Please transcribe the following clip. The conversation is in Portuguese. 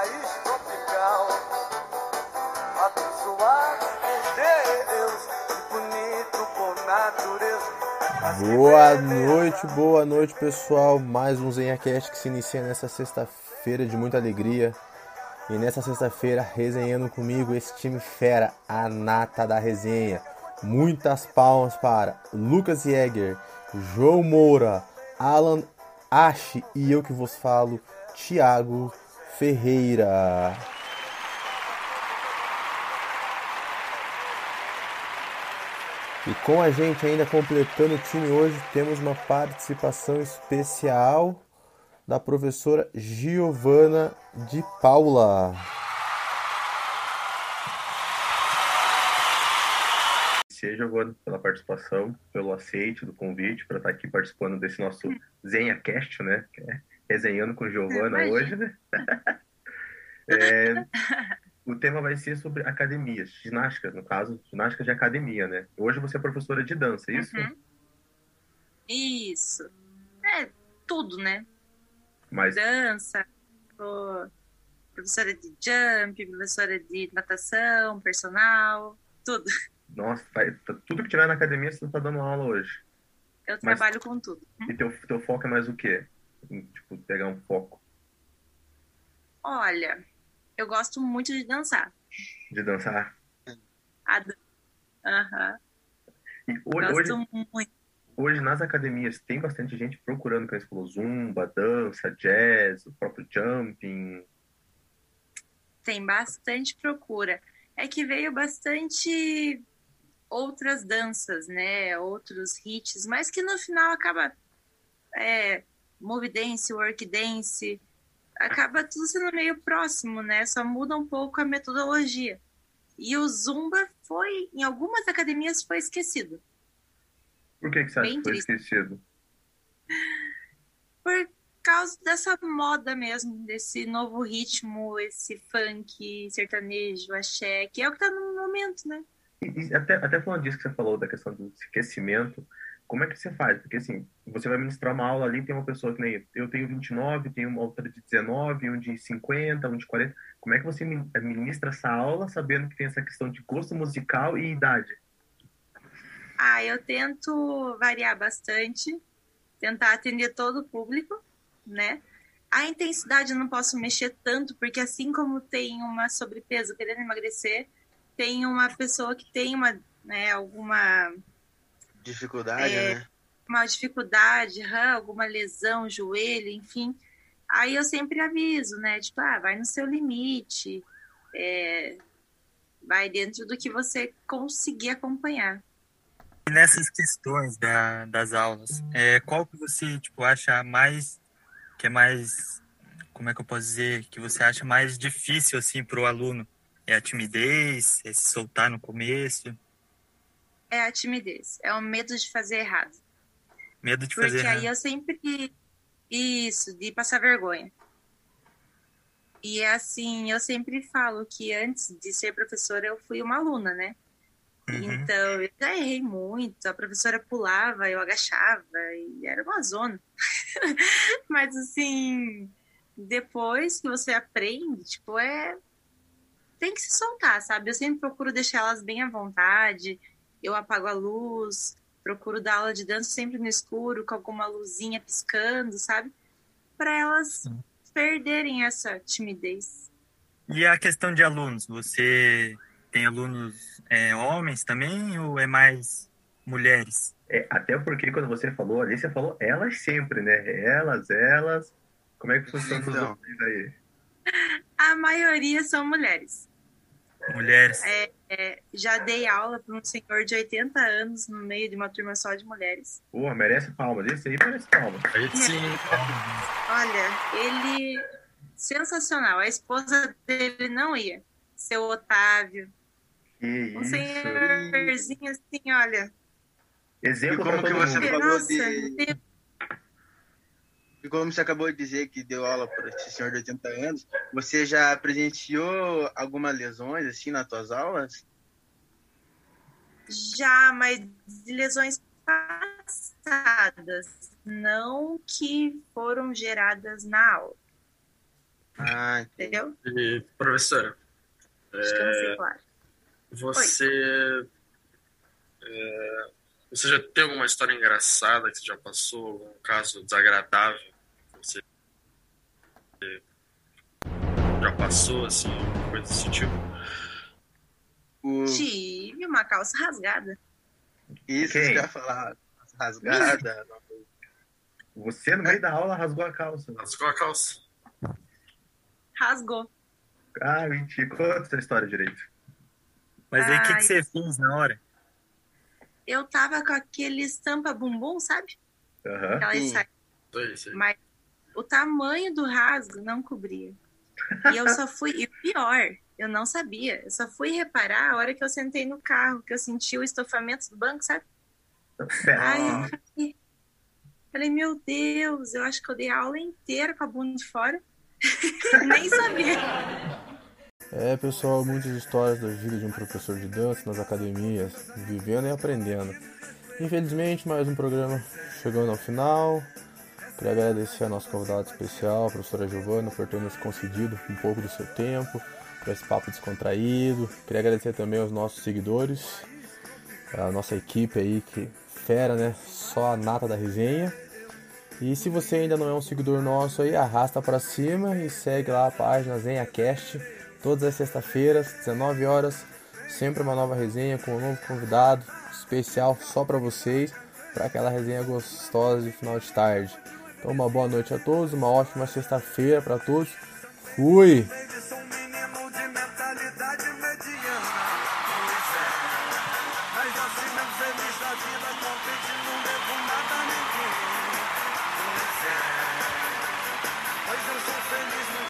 país tropical. Abençoado por Deus, que bonito por natureza. Boa noite, boa noite pessoal. Mais um ZenhaCast que se inicia nessa sexta-feira de muita alegria. E nessa sexta-feira, resenhando comigo esse time fera, a nata da resenha. Muitas palmas para Lucas Jäger, João Moura, Alan Ache e eu que vos falo, Thiago Ferreira. E com a gente ainda completando o time hoje, temos uma participação especial da professora Giovana de Paula. Você, Giovana, pela participação, pelo aceite do convite para estar aqui participando desse nosso ZenhaCast, né? Resenhando com Giovana hoje, né? é, o tema vai ser sobre academias, ginástica, no caso, ginástica de academia, né? Hoje você é professora de dança, é isso? Uhum. Isso. É tudo, né? Mas Dança, professora de jump, professora de natação, personal, tudo. Nossa, vai- tudo que tiver na academia você está dando aula hoje. Eu Mas- trabalho com tudo. E teu, teu foco é mais o quê? Tipo, pegar um foco Olha, eu gosto muito de dançar. de dançar. Dan- Aham. Hoje, Gosto hoje, muito. hoje nas academias tem bastante gente procurando, você falou, zumba, dança, jazz, o próprio jumping. Tem bastante procura. É que veio bastante outras danças, né? Outros hits, mas que no final acaba é, move dance, work dance, acaba tudo sendo meio próximo, né? Só muda um pouco a metodologia. E o Zumba foi, em algumas academias, foi esquecido. Por que, que você acha Bem que foi triste. esquecido? Por causa dessa moda mesmo, desse novo ritmo, esse funk, sertanejo, axé, que é o que tá no momento, né? E, e até, até falando disso que você falou, da questão do aquecimento, como é que você faz? Porque assim, você vai ministrar uma aula ali, tem uma pessoa que nem eu tenho 29, tem uma outra de 19, um de 50, um de 40. Como é que você min- ministra essa aula sabendo que tem essa questão de gosto musical e idade? Ah, eu tento variar bastante, tentar atender todo o público, né? A intensidade eu não posso mexer tanto, porque assim como tem uma sobrepeso querendo emagrecer, tem uma pessoa que tem uma, né, alguma Dificuldade, É. né? uma dificuldade, alguma lesão, joelho, enfim. Aí eu sempre aviso, né? Tipo, ah, vai no seu limite, é, vai dentro do que você conseguir acompanhar. E nessas questões da, das aulas, é, qual que você tipo acha mais que é mais como é que eu posso dizer que você acha mais difícil assim para o aluno? É a timidez, é se soltar no começo, É a timidez, é o medo de fazer errado. medo de Porque fazer aí errado. eu sempre. Isso, de passar vergonha. E assim, eu sempre falo que antes de ser professora, eu fui uma aluna, né? Uhum. Então, eu já errei muito. A professora pulava, eu agachava, e era uma zona. Mas, assim, depois que você aprende, tipo, é. Tem que se soltar, sabe? Eu sempre procuro deixar elas bem à vontade. Eu apago a luz, procuro dar aula de dança sempre no escuro, com alguma luzinha piscando, sabe? Para elas Sim. perderem essa timidez. E a questão de alunos, você tem alunos é, homens também ou é mais mulheres? É, até porque quando você falou ali, você falou elas sempre, né? Elas, elas. Como é que funciona Então. aí? A maioria são mulheres. Mulheres. É, já dei aula para um senhor de 80 anos no meio de uma turma só de mulheres. Pô, merece palmas. Esse aí merece palmas. Sim. Olha, ele sensacional. A esposa dele não ia. Seu Otávio. Que Um isso. senhorzinho assim, olha. Exemplo E como que você falou Nossa, de- E como você acabou de dizer que deu aula para esse senhor de 80 anos, você já presenciou algumas lesões assim nas tuas aulas? já, mas de lesões passadas, não que foram geradas na aula. Ah, entendi. entendeu? E, professora, Acho que eu não sei, claro. você. é, você já tem alguma história engraçada que você já passou? Algum caso desagradável você já passou, assim, coisa desse tipo? O- Tive uma calça rasgada. Isso Quem? que eu ia falar. Rasgada. Você, no meio da aula, rasgou a calça. Rasgou a calça? Rasgou. Ah, mentira. Conta essa história direito. Mas aí o que, que você fez na hora? Eu tava com aquele estampa bumbum, sabe? Aham. Aquela Sim. Mas o tamanho do rasgo não cobria. E eu só fui. E o pior, eu não sabia. Eu só fui reparar a hora que eu sentei no carro, que eu senti o estofamento do banco, sabe? Ai, eu falei, falei, meu Deus, eu acho que eu dei a aula inteira com a bunda de fora. Nem sabia. É, pessoal, muitas histórias da vida de um professor de dança nas academias, vivendo e aprendendo. Infelizmente, mais um programa chegando ao final. Queria agradecer a nossa convidada especial, a professora Giovana, por ter nos concedido um pouco do seu tempo para esse papo descontraído. Queria agradecer também aos nossos seguidores, a nossa equipe aí, que fera, né? Só a nata da resenha. E se você ainda não é um seguidor nosso aí, arrasta para cima e segue lá a página ZenhaCast. Todas as sextas-feiras, 19 horas, sempre uma nova resenha com um novo convidado especial só para vocês, para aquela resenha gostosa de final de tarde. Então, uma boa noite a todos, uma ótima sexta-feira para todos. Fui!